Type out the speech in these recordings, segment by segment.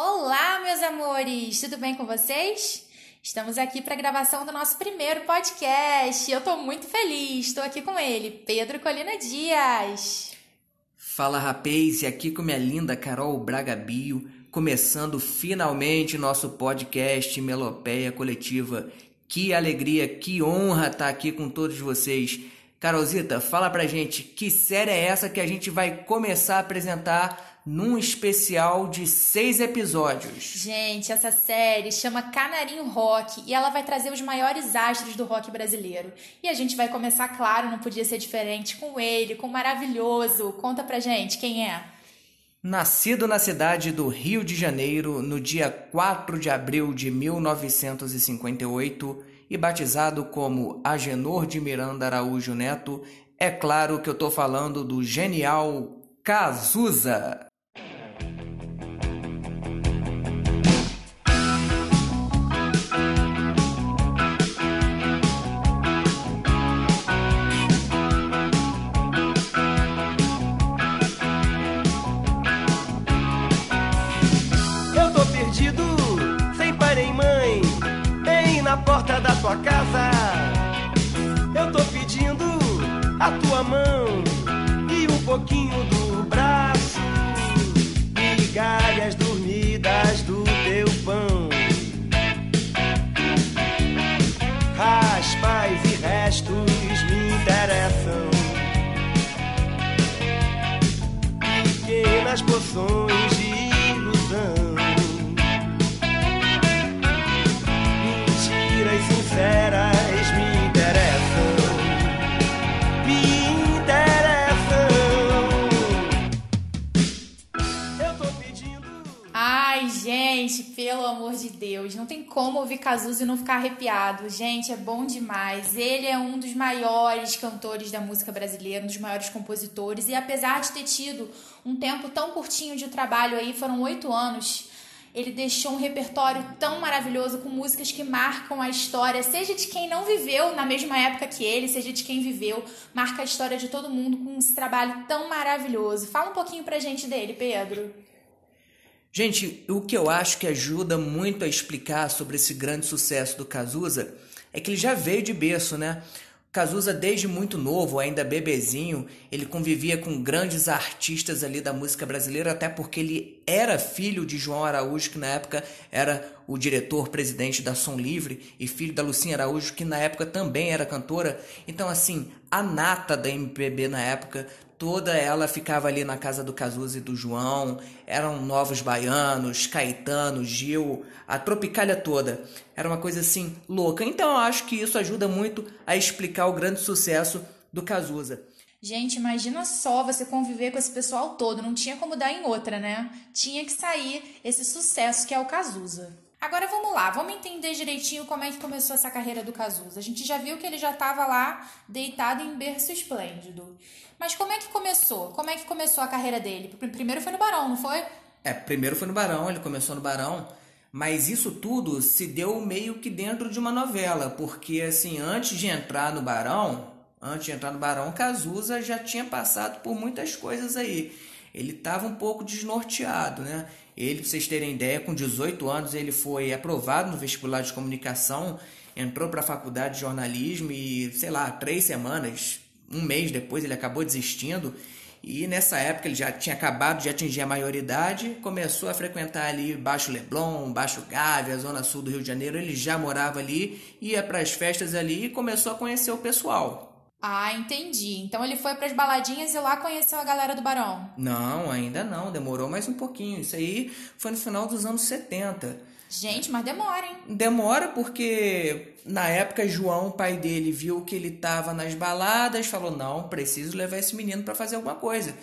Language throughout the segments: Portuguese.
Olá, meus amores! Tudo bem com vocês? Estamos aqui para a gravação do nosso primeiro podcast. Eu estou muito feliz. Estou aqui com ele, Pedro Colina Dias. Fala, rapaz, e aqui com minha linda Carol Braga Bio, começando finalmente nosso podcast Melopeia Coletiva. Que alegria, que honra estar aqui com todos vocês. Carolzita, fala pra gente que série é essa que a gente vai começar a apresentar num especial de seis episódios. Gente, essa série chama Canarinho Rock e ela vai trazer os maiores astros do rock brasileiro. E a gente vai começar, claro, não podia ser diferente, com ele, com o maravilhoso. Conta pra gente quem é. Nascido na cidade do Rio de Janeiro no dia 4 de abril de 1958 e batizado como Agenor de Miranda Araújo Neto, é claro que eu estou falando do genial Cazuza. Não tem como ouvir Cazuza e não ficar arrepiado. Gente, é bom demais. Ele é um dos maiores cantores da música brasileira, um dos maiores compositores, e apesar de ter tido um tempo tão curtinho de trabalho aí, foram oito anos ele deixou um repertório tão maravilhoso com músicas que marcam a história, seja de quem não viveu na mesma época que ele, seja de quem viveu, marca a história de todo mundo com esse trabalho tão maravilhoso. Fala um pouquinho pra gente dele, Pedro. Gente, o que eu acho que ajuda muito a explicar sobre esse grande sucesso do Cazuza é que ele já veio de berço, né? Cazuza, desde muito novo, ainda bebezinho, ele convivia com grandes artistas ali da música brasileira, até porque ele era filho de João Araújo, que na época era o diretor-presidente da Som Livre, e filho da Lucinha Araújo, que na época também era cantora. Então, assim, a nata da MPB na época toda ela ficava ali na casa do Cazuza e do João, eram novos baianos, Caetano, Gil, a tropicalha toda. Era uma coisa assim louca. Então eu acho que isso ajuda muito a explicar o grande sucesso do Cazuza. Gente, imagina só você conviver com esse pessoal todo, não tinha como dar em outra, né? Tinha que sair esse sucesso que é o Cazuza. Agora vamos lá, vamos entender direitinho como é que começou essa carreira do Cazuza. A gente já viu que ele já estava lá deitado em berço esplêndido. Mas como é que começou? Como é que começou a carreira dele? Primeiro foi no Barão, não foi? É, primeiro foi no Barão, ele começou no Barão. Mas isso tudo se deu meio que dentro de uma novela, porque assim, antes de entrar no Barão, antes de entrar no Barão, Cazuza já tinha passado por muitas coisas aí. Ele estava um pouco desnorteado, né? Ele, para vocês terem ideia, com 18 anos ele foi aprovado no vestibular de comunicação, entrou para a faculdade de jornalismo e, sei lá, três semanas, um mês depois ele acabou desistindo. E nessa época ele já tinha acabado de atingir a maioridade, começou a frequentar ali Baixo Leblon, Baixo Gávea, a zona sul do Rio de Janeiro. Ele já morava ali, ia para as festas ali e começou a conhecer o pessoal. Ah, entendi. Então ele foi para as baladinhas e lá conheceu a galera do Barão. Não, ainda não. Demorou mais um pouquinho. Isso aí foi no final dos anos 70. Gente, mas demora, hein? Demora porque na época João, pai dele, viu que ele tava nas baladas, falou: "Não, preciso levar esse menino para fazer alguma coisa".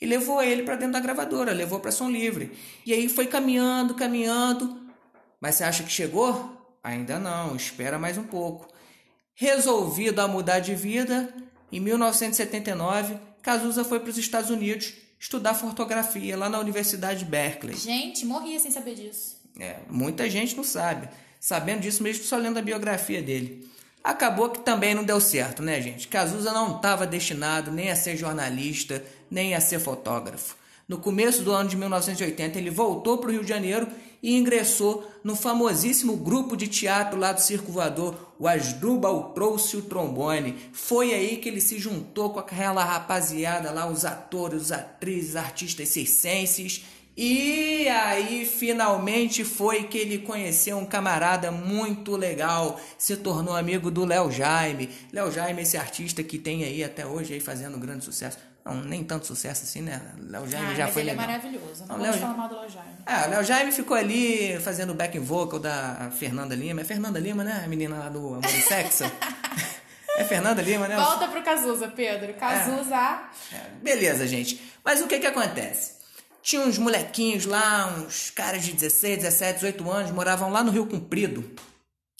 E levou ele para dentro da gravadora, levou para Som Livre. E aí foi caminhando, caminhando. Mas você acha que chegou? Ainda não, espera mais um pouco. Resolvido a mudar de vida, em 1979, Cazuza foi para os Estados Unidos estudar fotografia lá na Universidade Berkeley. Gente, morria sem saber disso. É, muita gente não sabe. Sabendo disso mesmo só lendo a biografia dele. Acabou que também não deu certo, né, gente? Cazuza não estava destinado nem a ser jornalista, nem a ser fotógrafo. No começo do ano de 1980, ele voltou para o Rio de Janeiro e ingressou no famosíssimo grupo de teatro lá do Circo Voador, o Asdrubal trouxe o trombone. Foi aí que ele se juntou com aquela rapaziada lá, os atores, os atrizes, artistas circenses. E aí finalmente foi que ele conheceu um camarada muito legal, se tornou amigo do Léo Jaime. Léo Jaime, esse artista que tem aí até hoje aí fazendo um grande sucesso. Não, nem tanto sucesso assim, né? Léo Jaime ah, já foi ele legal. é maravilhoso. Não, Não, Léo- falar mal do Léo Jaime. Ah, o Léo Jaime ficou ali fazendo o backing vocal da Fernanda Lima. É Fernanda Lima, né? A menina lá do Amor e Sexo. é Fernanda Lima, né? Volta pro Cazuza, Pedro. Cazuza. É, Beleza, gente. Mas o que que acontece? Tinha uns molequinhos lá, uns caras de 16, 17, 18 anos, moravam lá no Rio Comprido,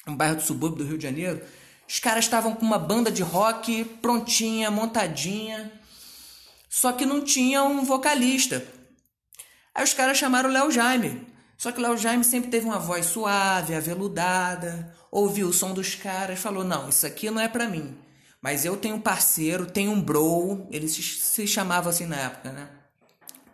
um bairro do subúrbio do Rio de Janeiro. Os caras estavam com uma banda de rock prontinha, montadinha, só que não tinha um vocalista. Aí os caras chamaram o Léo Jaime. Só que o Léo Jaime sempre teve uma voz suave, aveludada, ouviu o som dos caras, falou: Não, isso aqui não é pra mim. Mas eu tenho um parceiro, tenho um bro, ele se, se chamava assim na época, né?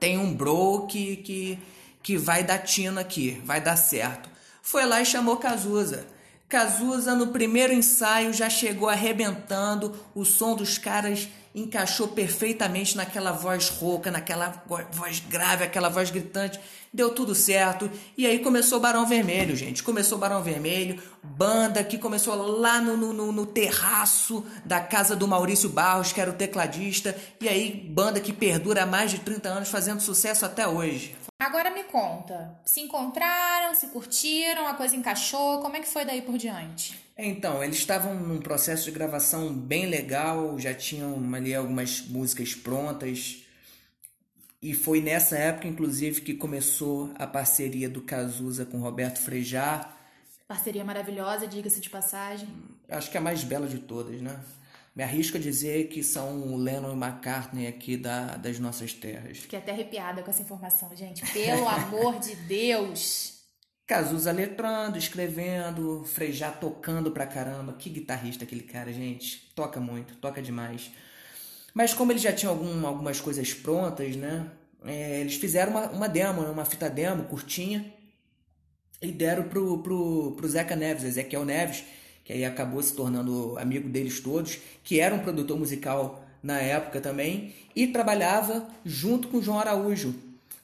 Tem um bro que, que, que vai dar tino aqui, vai dar certo. Foi lá e chamou Cazuza. Cazuza, no primeiro ensaio, já chegou arrebentando, o som dos caras encaixou perfeitamente naquela voz rouca, naquela vo- voz grave, aquela voz gritante. Deu tudo certo. E aí começou Barão Vermelho, gente. Começou Barão Vermelho, banda que começou lá no, no- no terraço da casa do Maurício Barros, que era o tecladista. E aí, banda que perdura há mais de 30 anos, fazendo sucesso até hoje. Agora me conta. Se encontraram, se curtiram, a coisa encaixou. Como é que foi daí por diante? Então, eles estavam num processo de gravação bem legal, já tinham ali algumas músicas prontas. E foi nessa época, inclusive, que começou a parceria do Cazuza com Roberto Frejá. Parceria maravilhosa, diga-se de passagem. Acho que é a mais bela de todas, né? Me arrisco a dizer que são o Lennon e o McCartney aqui da, das nossas terras. Fiquei até arrepiada com essa informação, gente. Pelo amor de Deus. Cazuza letrando, escrevendo, Frejá tocando pra caramba. Que guitarrista aquele cara, gente. Toca muito, toca demais. Mas como eles já tinham algum- algumas coisas prontas, né? é, eles fizeram uma, uma demo, né, uma fita demo curtinha e deram pro, pro, pro Zeca Neves, Ezequiel Neves, que aí acabou se tornando amigo deles todos, que era um produtor musical na época também, e trabalhava junto com o João Araújo,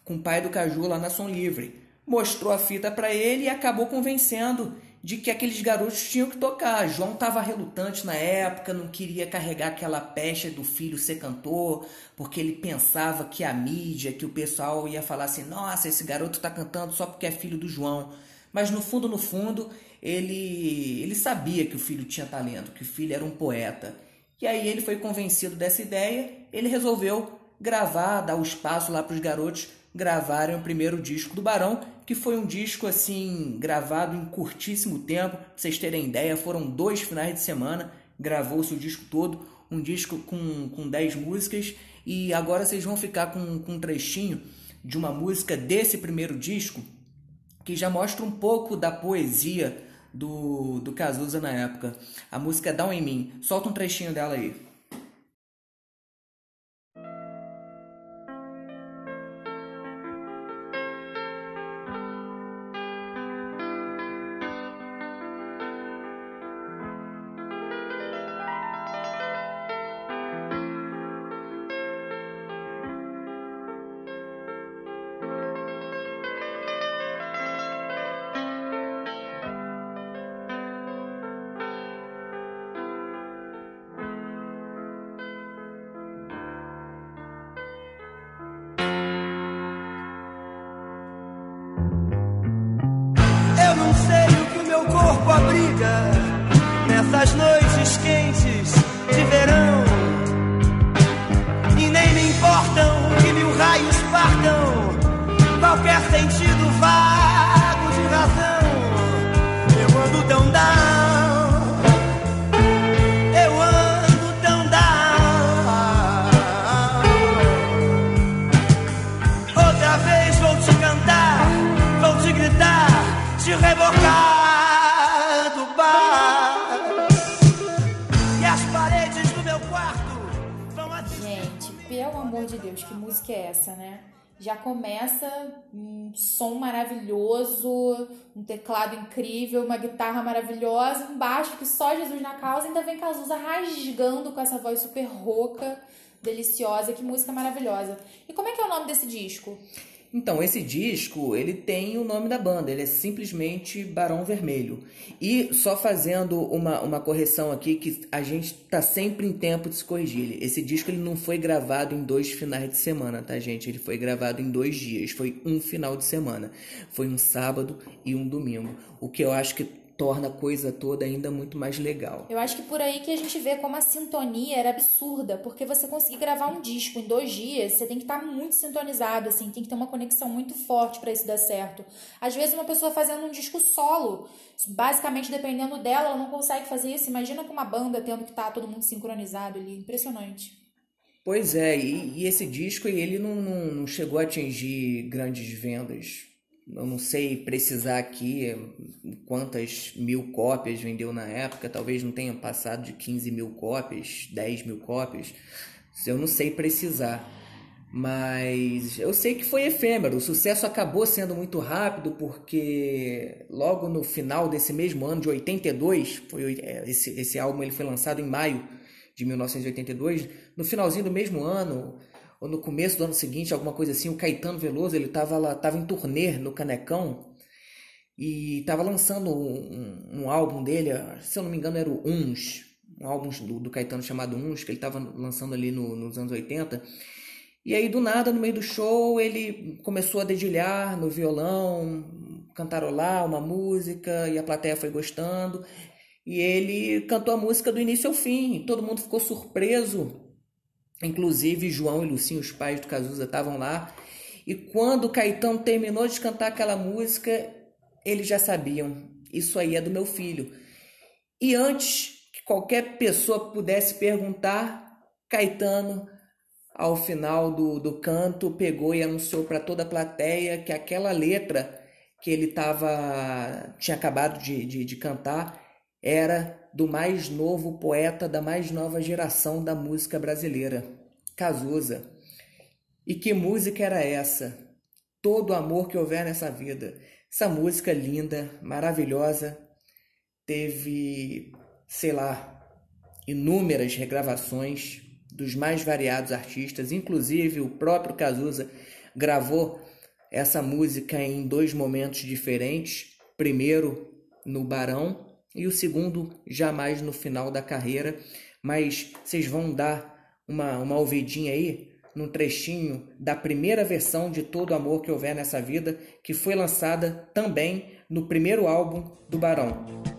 com o pai do Caju lá na Som Livre. Mostrou a fita para ele e acabou convencendo de que aqueles garotos tinham que tocar. João estava relutante na época, não queria carregar aquela pecha do filho ser cantor, porque ele pensava que a mídia, que o pessoal ia falar assim: nossa, esse garoto está cantando só porque é filho do João. Mas no fundo, no fundo, ele, ele sabia que o filho tinha talento, que o filho era um poeta. E aí ele foi convencido dessa ideia, ele resolveu gravar, dar o espaço lá para os garotos gravarem o primeiro disco do Barão, que foi um disco assim gravado em curtíssimo tempo. Pra vocês terem ideia, foram dois finais de semana, gravou-se o disco todo, um disco com, com 10 músicas, e agora vocês vão ficar com, com um trechinho de uma música desse primeiro disco, que já mostra um pouco da poesia do, do Cazuza na época. A música Down em Mim. Solta um trechinho dela aí. Nessas noites quentes de verão. E nem me importam que mil raios partam qualquer sentido vago que é essa, né? Já começa um som maravilhoso, um teclado incrível, uma guitarra maravilhosa, um baixo que só Jesus na causa, ainda vem Cazuza rasgando com essa voz super rouca, deliciosa, que música maravilhosa. E como é que é o nome desse disco? Então, esse disco, ele tem o nome da banda, ele é simplesmente Barão Vermelho. E só fazendo uma, uma correção aqui, que a gente tá sempre em tempo de se corrigir. Esse disco ele não foi gravado em dois finais de semana, tá, gente? Ele foi gravado em dois dias, foi um final de semana. Foi um sábado e um domingo. O que eu acho que torna a coisa toda ainda muito mais legal. Eu acho que por aí que a gente vê como a sintonia era absurda, porque você conseguir gravar um disco em dois dias, você tem que estar muito sintonizado, assim, tem que ter uma conexão muito forte para isso dar certo. Às vezes uma pessoa fazendo um disco solo, basicamente dependendo dela, ela não consegue fazer isso. Imagina com uma banda tendo que estar tá todo mundo sincronizado ali, impressionante. Pois é, e, e esse disco ele não, não, não chegou a atingir grandes vendas eu não sei precisar aqui quantas mil cópias vendeu na época, talvez não tenha passado de 15 mil cópias, 10 mil cópias, eu não sei precisar. Mas eu sei que foi efêmero, o sucesso acabou sendo muito rápido porque logo no final desse mesmo ano de 82, foi é, esse, esse álbum ele foi lançado em maio de 1982, no finalzinho do mesmo ano, ou no começo do ano seguinte, alguma coisa assim, o Caetano Veloso, ele estava lá, tava em turnê no Canecão e estava lançando um, um, álbum dele, se eu não me engano era o Uns, um álbum do, do Caetano chamado Uns, que ele estava lançando ali no, nos anos 80. E aí, do nada, no meio do show, ele começou a dedilhar no violão, cantarolar uma música, e a plateia foi gostando. E ele cantou a música do início ao fim. Todo mundo ficou surpreso Inclusive, João e Lucinho, os pais do Cazuza, estavam lá. E quando Caetano terminou de cantar aquela música, eles já sabiam: isso aí é do meu filho. E antes que qualquer pessoa pudesse perguntar, Caetano, ao final do, do canto, pegou e anunciou para toda a plateia que aquela letra que ele tava, tinha acabado de, de, de cantar era do mais novo poeta da mais nova geração da música brasileira, Cazuza. E que música era essa? Todo o amor que houver nessa vida. Essa música linda, maravilhosa, teve, sei lá, inúmeras regravações dos mais variados artistas, inclusive o próprio Cazuza gravou essa música em dois momentos diferentes. Primeiro no Barão e o segundo jamais no final da carreira, mas vocês vão dar uma, uma ouvidinha aí num trechinho da primeira versão de Todo Amor que Houver Nessa Vida, que foi lançada também no primeiro álbum do Barão.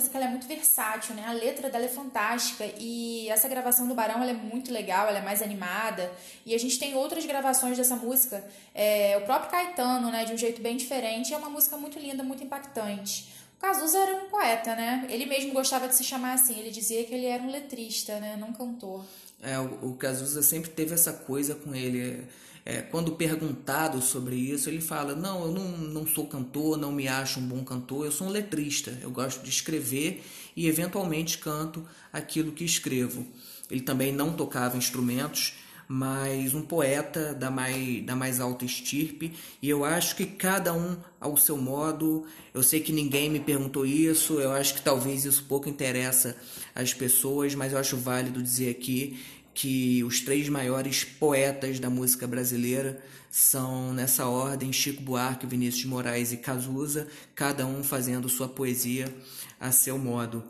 Música ela é muito versátil, né? A letra dela é fantástica e essa gravação do Barão é muito legal, ela é mais animada. E a gente tem outras gravações dessa música, é, o próprio Caetano, né? De um jeito bem diferente. É uma música muito linda, muito impactante. O Cazuza era um poeta, né? Ele mesmo gostava de se chamar assim. Ele dizia que ele era um letrista, né? Não cantor. É, o, o Cazuza sempre teve essa coisa com ele. É, quando perguntado sobre isso, ele fala: Não, eu não, não sou cantor, não me acho um bom cantor, eu sou um letrista. Eu gosto de escrever e, eventualmente, canto aquilo que escrevo. Ele também não tocava instrumentos, mas um poeta da mais, da mais alta estirpe, e eu acho que cada um ao seu modo. Eu sei que ninguém me perguntou isso, eu acho que talvez isso pouco interessa às pessoas, mas eu acho válido dizer aqui que os três maiores poetas da música brasileira são nessa ordem Chico Buarque, Vinícius de Moraes e Cazuza, cada um fazendo sua poesia a seu modo.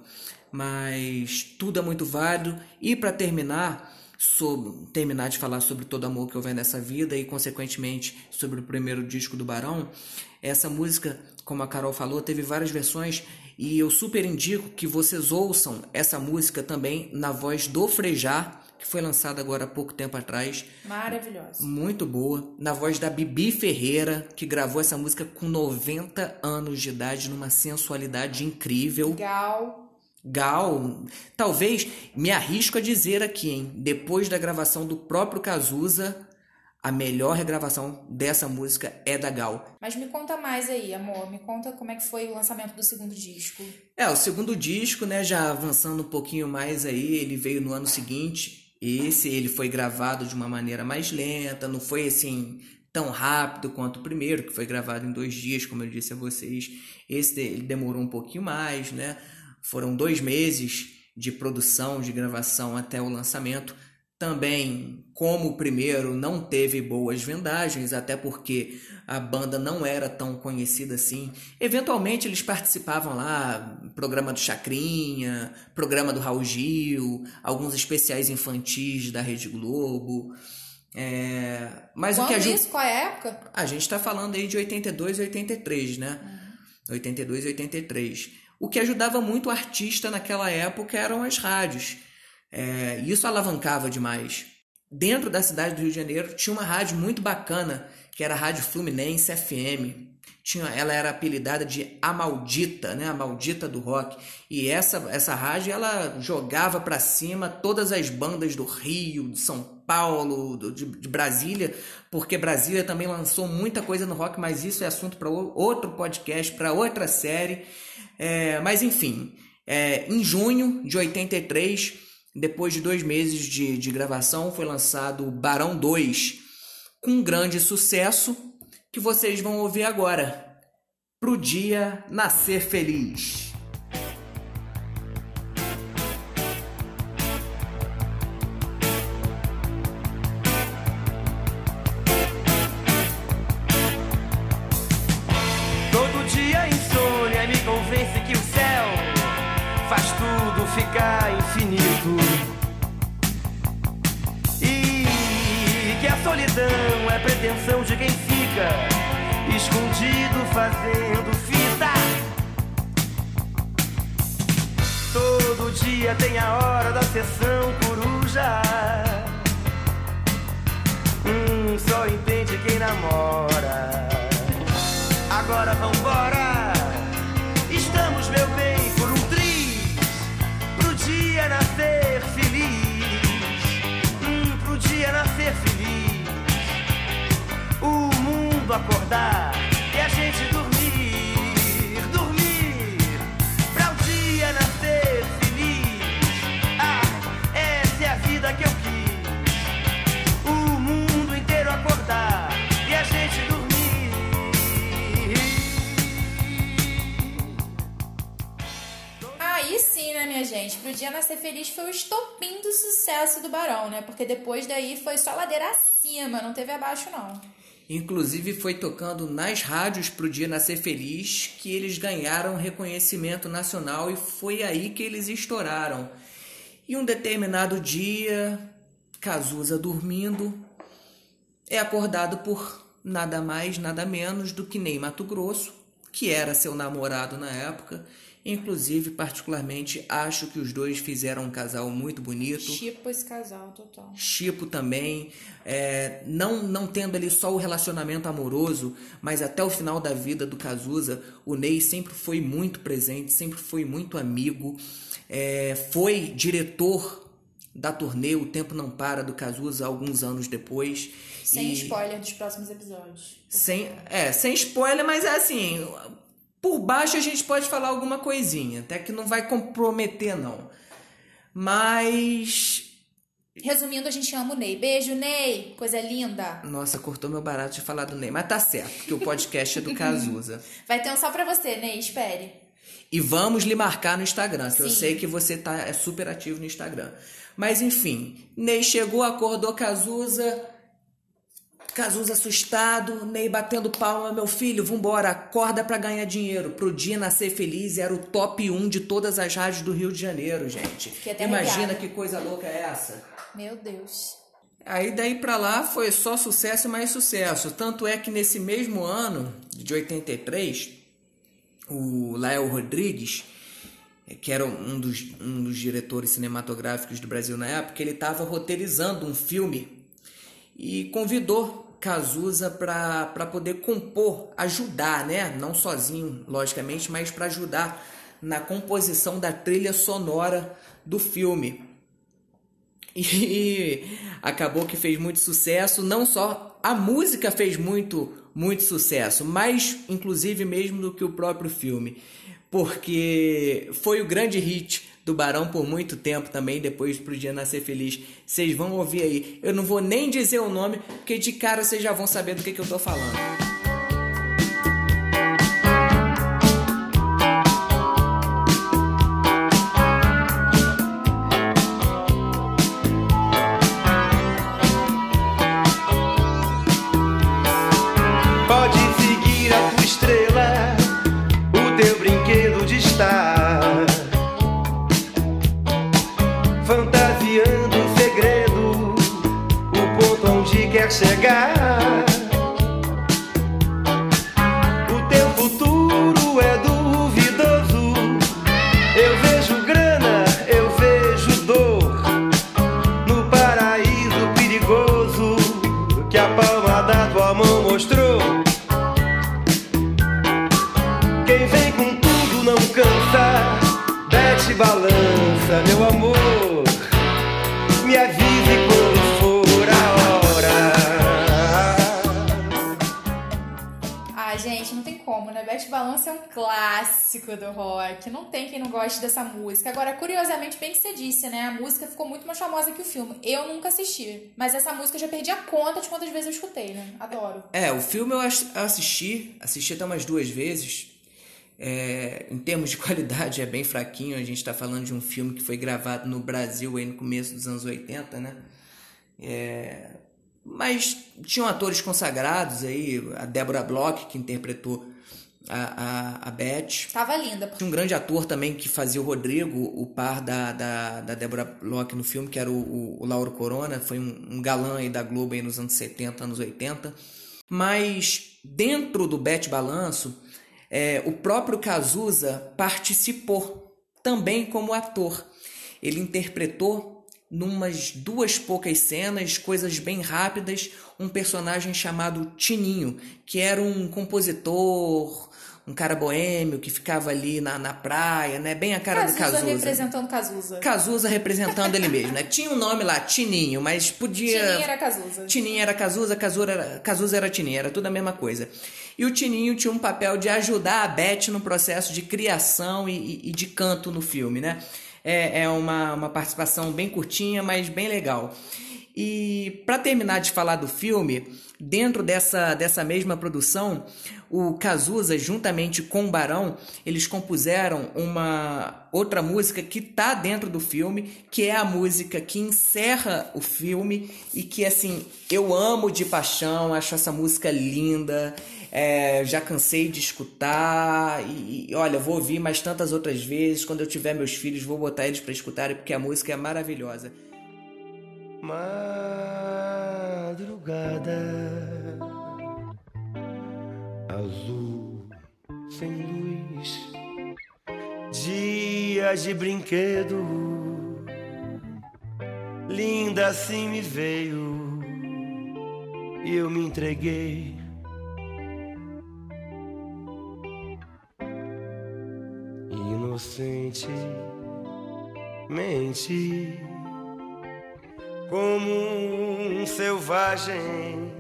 Mas tudo é muito válido e para terminar, sobre, terminar de falar sobre todo amor que houver nessa vida e consequentemente sobre o primeiro disco do Barão, essa música, como a Carol falou, teve várias versões e eu super indico que vocês ouçam essa música também na voz do Frejar, que foi lançada agora há pouco tempo atrás. Maravilhosa. Muito boa. Na voz da Bibi Ferreira, que gravou essa música com 90 anos de idade, numa sensualidade incrível. Gal. Gal, talvez me arrisco a dizer aqui, hein? Depois da gravação do próprio Cazuza, a melhor regravação dessa música é da Gal. Mas me conta mais aí, amor. Me conta como é que foi o lançamento do segundo disco. É, o segundo disco, né, já avançando um pouquinho mais aí, ele veio no ano seguinte, esse ele foi gravado de uma maneira mais lenta, não foi assim tão rápido quanto o primeiro, que foi gravado em dois dias, como eu disse a vocês. Esse ele demorou um pouquinho mais, né? Foram dois meses de produção, de gravação até o lançamento. Também, como o primeiro não teve boas vendagens, até porque a banda não era tão conhecida assim. Eventualmente eles participavam lá, programa do Chacrinha, programa do Raul Gil, alguns especiais infantis da Rede Globo. É... Mas Quando o que ajuda... isso? Qual é a época? A gente está falando aí de 82 e 83, né? Uhum. 82 e 83. O que ajudava muito o artista naquela época eram as rádios é, isso alavancava demais. Dentro da cidade do Rio de Janeiro tinha uma rádio muito bacana, que era a Rádio Fluminense FM. Tinha, ela era apelidada de A Maldita, né? A Maldita do Rock. E essa, essa rádio ela jogava para cima todas as bandas do Rio, de São Paulo, do, de, de, Brasília, porque Brasília também lançou muita coisa no rock, mas isso é assunto para outro podcast, para outra série. É, mas enfim, é, em junho de 83 depois de dois meses de, de gravação, foi lançado o Barão 2, com um grande sucesso que vocês vão ouvir agora. Pro dia nascer feliz. Gente? Pro Dia Nascer Feliz foi o estopim do sucesso do Barão, né? Porque depois daí foi só ladeira acima, não teve abaixo, não. Inclusive foi tocando nas rádios pro Dia Nascer Feliz que eles ganharam reconhecimento nacional e foi aí que eles estouraram. E um determinado dia, Cazuza dormindo, é acordado por nada mais, nada menos do que Ney Mato Grosso, que era seu namorado na época. Inclusive, particularmente, acho que os dois fizeram um casal muito bonito. Tipo esse casal, total. Chipo também, é, não, não tendo ali só o relacionamento amoroso, mas até o final da vida do Cazuza, o Ney sempre foi muito presente, sempre foi muito amigo, é, foi diretor da turnê O Tempo Não Para do Cazuza alguns anos depois. Sem E- spoiler dos próximos episódios. Sem, é, sem spoiler, mas é assim, por baixo a gente pode falar alguma coisinha, até que não vai comprometer não. Mas Resumindo, a gente ama o Ney. Beijo, Ney! Coisa linda! Nossa, cortou meu barato de falar do Ney. Mas tá certo, que o podcast é do Cazuza. Vai ter um só pra você, Ney, espere. E vamos lhe marcar no Instagram, que eu Sim. sei que você tá é super ativo no Instagram. Mas enfim, Ney chegou, acordou Cazuza, Cazuza assustado, Ney batendo palma, meu filho, vambora, acorda para ganhar dinheiro. Pro dia nascer feliz era o top 1 de todas as rádios do Rio de Janeiro, gente. Imagina que coisa louca é essa. Meu Deus. Aí daí para lá foi só sucesso e mais sucesso. Tanto é que nesse mesmo ano, de 83, o Lael Rodrigues, que era um dos, um dos diretores cinematográficos do Brasil na época, ele estava roteirizando um filme e convidou Cazuza para poder compor, ajudar, né? Não sozinho, logicamente, mas para ajudar na composição da trilha sonora do filme. E acabou que fez muito sucesso, não só a música fez muito muito sucesso, mais inclusive mesmo do que o próprio filme, porque foi o grande hit do Barão por muito tempo também, depois pro Dia Nascer Feliz. Vocês vão ouvir aí. Eu não vou nem dizer o nome, porque de cara vocês já vão saber do que, que eu tô falando. Clássico do rock. Não tem quem não goste dessa música. Agora, curiosamente, bem que você disse, né? A música ficou muito mais famosa que o filme. Eu nunca assisti. Mas essa música eu já perdi a conta de quantas vezes eu escutei, né? Adoro. É, o filme eu assisti. Assisti até umas duas vezes. É, em termos de qualidade é bem fraquinho. A gente está falando de um filme que foi gravado no Brasil aí no começo dos anos 80, né? É, mas tinham atores consagrados aí, a Deborah Bloch, que interpretou a, a, a Beth. Tava linda. Tinha um grande ator também que fazia o Rodrigo, o par da, da, da Deborah Locke no filme, que era o, o, o Lauro Corona, foi um, um, galã aí da Globo aí nos anos 70, anos 80. Mas dentro do Beth Balanço, é, o próprio Cazuza participou também como ator. Ele interpretou numas duas poucas cenas, coisas bem rápidas, um personagem chamado Tininho, que era um compositor, um cara boêmio que ficava ali na, na praia, né? Bem a cara Cazuza do Cazuza. representando Cazuza. Cazuza representando ele mesmo, né? Tinha um nome lá, Tininho, mas podia... Tininho era Cazuza. Tininho era Cazuza, Cazuza era, Cazuza era Tininho, era tudo a mesma coisa. E o Tininho tinha um papel de ajudar a Beth no processo de criação e, e de canto no filme, né? É, é uma, uma participação bem curtinha, mas bem legal. E para terminar de falar do filme, dentro dessa, dessa mesma produção, o Cazuza, juntamente com o Barão, eles compuseram uma outra música que tá dentro do filme, que é a música que encerra o filme e que, assim, eu amo de paixão, acho essa música linda. É, já cansei de escutar e, e, olha, vou ouvir mais tantas outras vezes. Quando eu tiver meus filhos, vou botar eles para escutarem porque a música é maravilhosa. Madrugada azul sem luz, dia de brinquedo, linda assim me veio e eu me entreguei. Inocente, mente como um selvagem,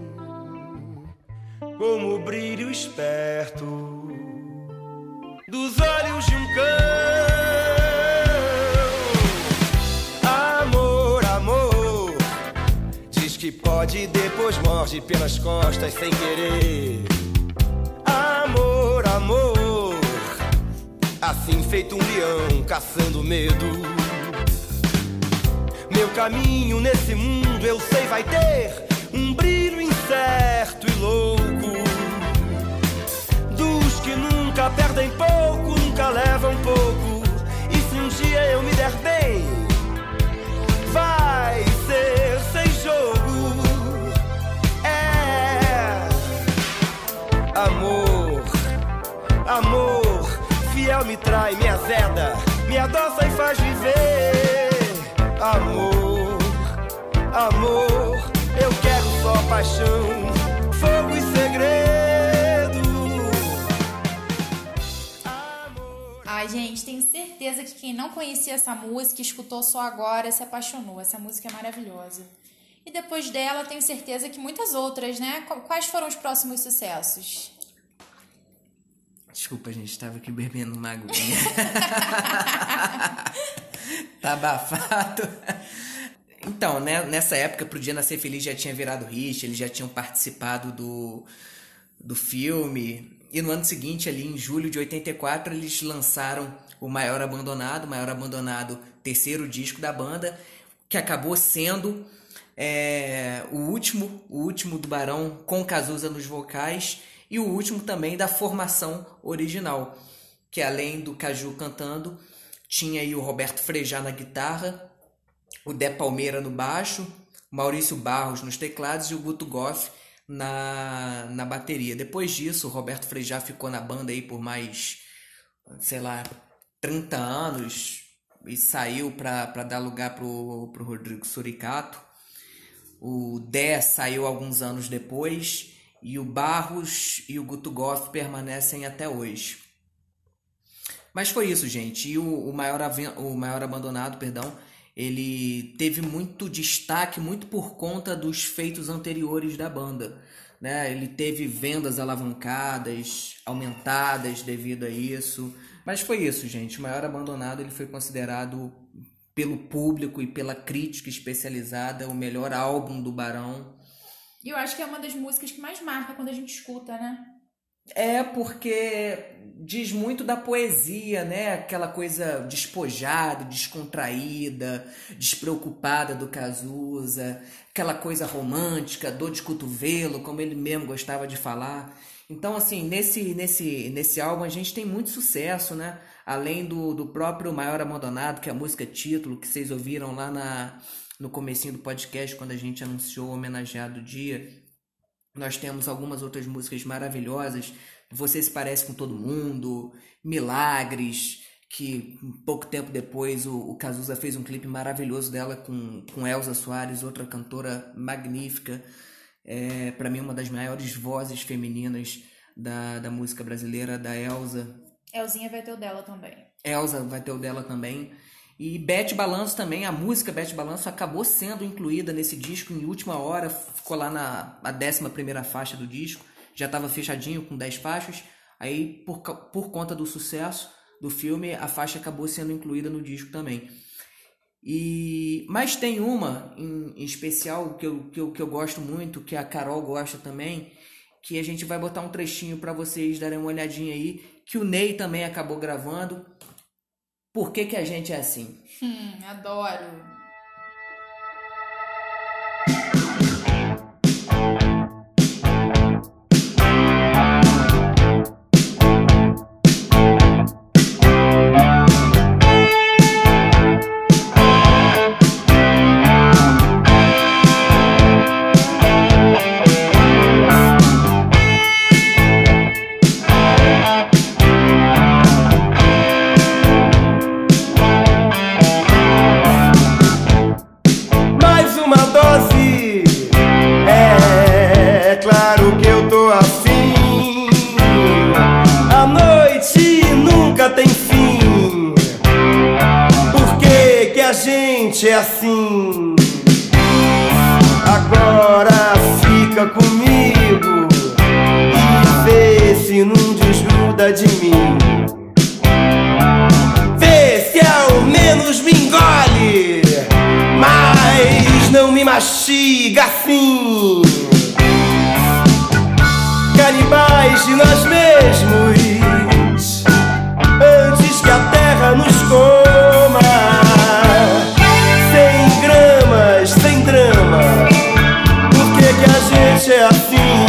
como o brilho esperto dos olhos de um cão. Amor, amor, diz que pode e depois morde pelas costas sem querer. Amor, amor, assim feito um leão caçando medo meu caminho nesse mundo eu sei vai ter um brilho incerto e louco. Dos que nunca perdem pouco, nunca levam pouco. Adoça e faz viver. Amor, amor, eu quero só paixão, fogo e segredo. Amor. Gente, tenho certeza que quem não conhecia essa música, escutou só agora, se apaixonou. Essa música é maravilhosa. E depois dela, tenho certeza que muitas outras, né? Qu- Quais foram os próximos sucessos? Desculpa, gente, tava aqui bebendo uma aguinha. tá abafado. Então, né, nessa época, Pro Dia Nascer Feliz já tinha virado hit, eles já tinham participado do, do filme. E no ano seguinte, ali em julho de 84, eles lançaram o Maior Abandonado, o Maior Abandonado, terceiro disco da banda, que acabou sendo é, o último, o último do Barão com Cazuza nos vocais e o último também da formação original, que além do Caju cantando, tinha aí o Roberto Frejá na guitarra, o Dé Palmeira no baixo, Maurício Barros nos teclados e o Guto Goff na, na bateria. Depois disso, o Roberto Frejá ficou na banda aí por mais, sei lá, 30 anos e saiu para dar lugar pro, pro Rodrigo Suricato. O Dé saiu alguns anos depois e o Barros e o Guto Goff permanecem até hoje. Mas foi isso, gente. E o, o, maior, o maior abandonado, perdão, ele teve muito destaque, muito por conta dos feitos anteriores da banda. Né? Ele teve vendas alavancadas, aumentadas devido a isso. Mas foi isso, gente. O maior abandonado ele foi considerado pelo público e pela crítica especializada o melhor álbum do Barão. E eu acho que é uma das músicas que mais marca quando a gente escuta, né? É porque diz muito da poesia, né? Aquela coisa despojada, descontraída, despreocupada do Cazuza, aquela coisa romântica, dor de cotovelo, como ele mesmo gostava de falar. Então, assim, nesse, nesse, nesse álbum a gente tem muito sucesso, né? Além do, do próprio Maior Abandonado, que é a música título, que vocês ouviram lá na, no comecinho do podcast, quando a gente anunciou o homenageado dia. Nós temos algumas outras músicas maravilhosas. Você se parece com todo mundo, Milagres, que pouco tempo depois o, o Cazuza fez um clipe maravilhoso dela com, com Elza Soares, outra cantora magnífica. É, para mim, uma das maiores vozes femininas da, da música brasileira, da Elza. Elzinha vai ter o dela também. Elza vai ter o dela também. E Bete Balanço também, a música Bete Balanço acabou sendo incluída nesse disco em última hora, ficou lá na a 11 primeira faixa do disco, já estava fechadinho com 10 faixas, aí por, por conta do sucesso do filme, a faixa acabou sendo incluída no disco também. E mas tem uma em, em especial que eu, que, eu, que eu gosto muito, que a Carol gosta também, que a gente vai botar um trechinho para vocês darem uma olhadinha aí, que o Ney também acabou gravando. Por que, que a gente é assim? Hum, adoro. me mastiga assim. Canibais de nós mesmos, antes que a terra nos coma. Sem gramas, sem drama, por que, que a gente é assim?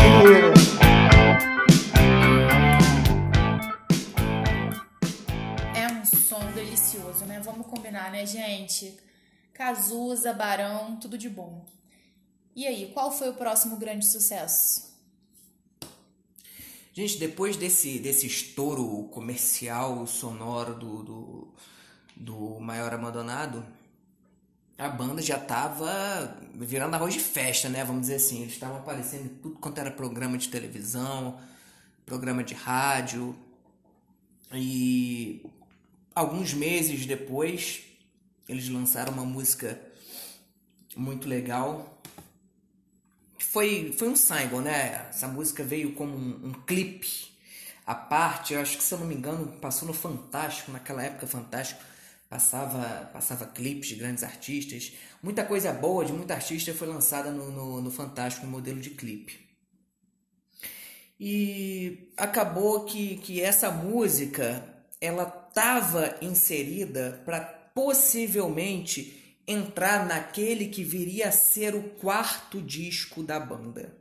É um som delicioso, né? Vamos combinar, né, gente? Cazuza, Barão, tudo de bom. E aí, qual foi o próximo grande sucesso? Gente, depois desse, desse estouro comercial sonoro do, do, do Maior Abandonado, a banda já tava virando arroz de festa, né? Vamos dizer assim. Eles estavam aparecendo em tudo quanto era programa de televisão, programa de rádio. E alguns meses depois, eles lançaram uma música muito legal. Foi, foi um single, né? Essa música veio como um, um clipe à parte. Eu acho que, se eu não me engano, passou no Fantástico, naquela época Fantástico passava, passava clipes de grandes artistas. Muita coisa boa de muita artista foi lançada no, no, no Fantástico em modelo de clipe. E acabou que, que essa música ela estava inserida para possivelmente entrar naquele que viria a ser o quarto disco da banda.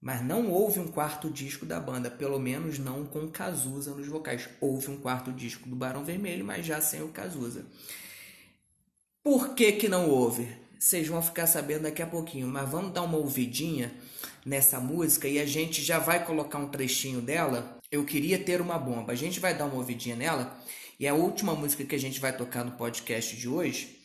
Mas não houve um quarto disco da banda, pelo menos não com Cazuza nos vocais. Houve um quarto disco do Barão Vermelho, mas já sem o Cazuza. Por que que não houve? Vocês vão ficar sabendo daqui a pouquinho, mas vamos dar uma ouvidinha nessa música e a gente já vai colocar um trechinho dela. Eu queria ter uma bomba. A gente vai dar uma ouvidinha nela e a última música que a gente vai tocar no podcast de hoje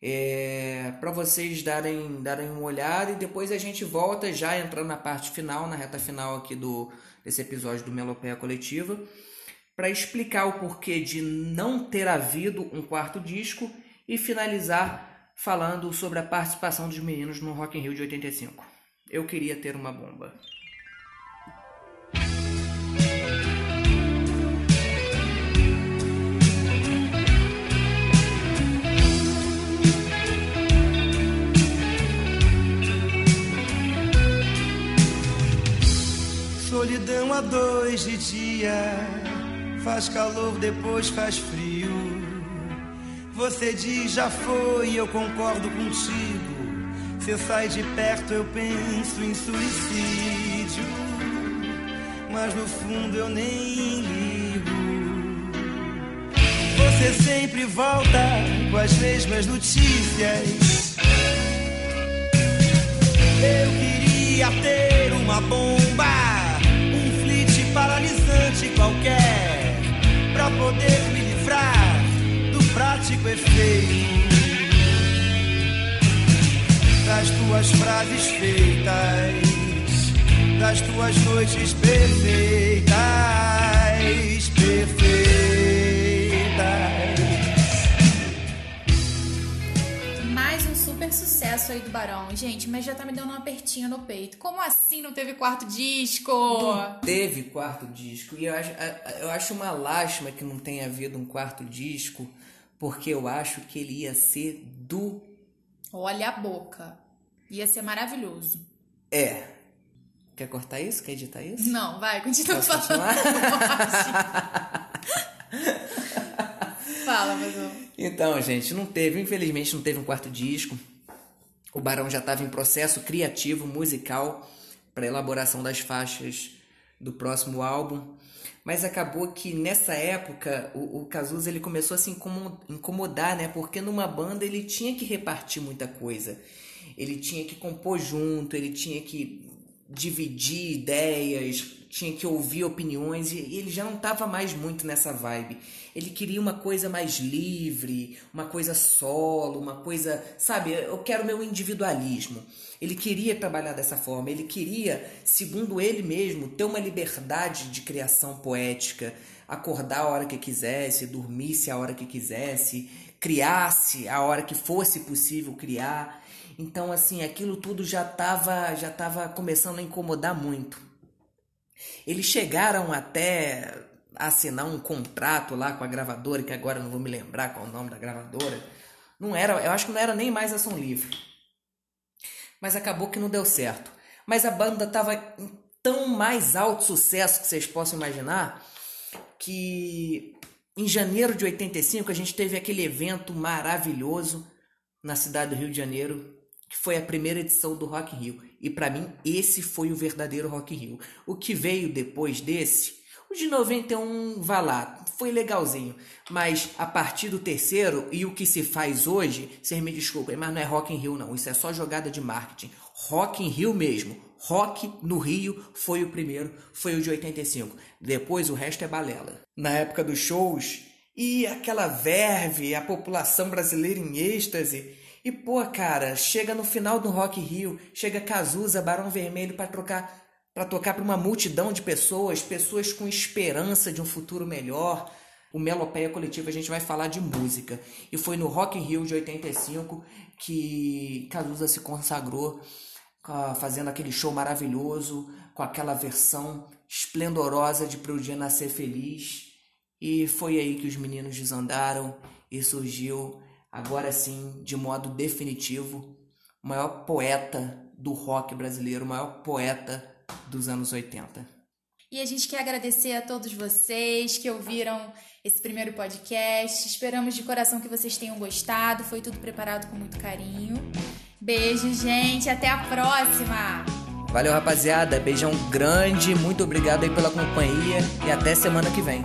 é, para vocês darem, darem uma olhada e depois a gente volta já entrando na parte final, na reta final aqui do desse episódio do Melopeia Coletiva, para explicar o porquê de não ter havido um quarto disco e finalizar falando sobre a participação dos meninos no Rock in Rio de 85. Eu queria ter uma bomba. Solidão a dois de dia, faz calor, depois faz frio. Você diz já foi, eu concordo contigo. Você sai de perto, eu penso em suicídio. Mas no fundo eu nem ligo. Você sempre volta com as mesmas notícias. Eu queria ter uma bomba qualquer para poder me livrar do prático efeito das tuas frases feitas, das tuas noites perfeitas. Barão. Gente, mas já tá me dando um apertinho no peito. Como assim não teve quarto disco? Não teve quarto disco. E eu acho, eu acho uma lástima que não tenha havido um quarto disco, porque eu acho que ele ia ser do. Olha a boca. Ia ser maravilhoso. É. Quer cortar isso? Quer editar isso? Não, vai, continua Posso falando. Fala, mas Então, gente, não teve, infelizmente não teve um quarto disco. O Barão já estava em processo criativo, musical, para elaboração das faixas do próximo álbum. Mas acabou que nessa época o, o Cazuza ele começou a se incomodar, né? Porque numa banda ele tinha que repartir muita coisa. Ele tinha que compor junto, ele tinha que dividir ideias, tinha que ouvir opiniões e ele já não estava mais muito nessa vibe. Ele queria uma coisa mais livre, uma coisa solo, uma coisa, sabe, eu quero meu individualismo. Ele queria trabalhar dessa forma, ele queria, segundo ele mesmo, ter uma liberdade de criação poética, acordar a hora que quisesse, dormisse a hora que quisesse, criasse a hora que fosse possível criar. Então, assim, aquilo tudo já estava já tava começando a incomodar muito. Eles chegaram até assinar um contrato lá com a gravadora, que agora não vou me lembrar qual é o nome da gravadora. Não era, eu acho que não era nem mais ação livre. Mas acabou que não deu certo. Mas a banda estava em tão mais alto sucesso que vocês possam imaginar que em janeiro de 85 a gente teve aquele evento maravilhoso na cidade do Rio de Janeiro, que foi a primeira edição do Rock Rio. E para mim esse foi o verdadeiro Rock in Rio. O que veio depois desse o de 91, vá lá, foi legalzinho. Mas a partir do terceiro e o que se faz hoje, vocês me desculpem, mas não é Rock in Rio não, isso é só jogada de marketing. Rock in Rio mesmo. Rock no Rio foi o primeiro, foi o de 85. Depois o resto é balela. Na época dos shows, e aquela verve, a população brasileira em êxtase. E pô, cara, chega no final do Rock Rio, chega Cazuza, Barão Vermelho para trocar para tocar para uma multidão de pessoas, pessoas com esperança de um futuro melhor. O Melopeia Coletiva a gente vai falar de música. E foi no Rock in Rio de 85 que Cazuza se consagrou, fazendo aquele show maravilhoso, com aquela versão esplendorosa de Pro Dia Nascer Feliz. E foi aí que os meninos desandaram e surgiu, agora sim, de modo definitivo, o maior poeta do rock brasileiro, o maior poeta dos anos 80. E a gente quer agradecer a todos vocês que ouviram esse primeiro podcast. Esperamos de coração que vocês tenham gostado. Foi tudo preparado com muito carinho. Beijo, gente. Até a próxima. Valeu, rapaziada. Beijão grande. Muito obrigado aí pela companhia e até semana que vem.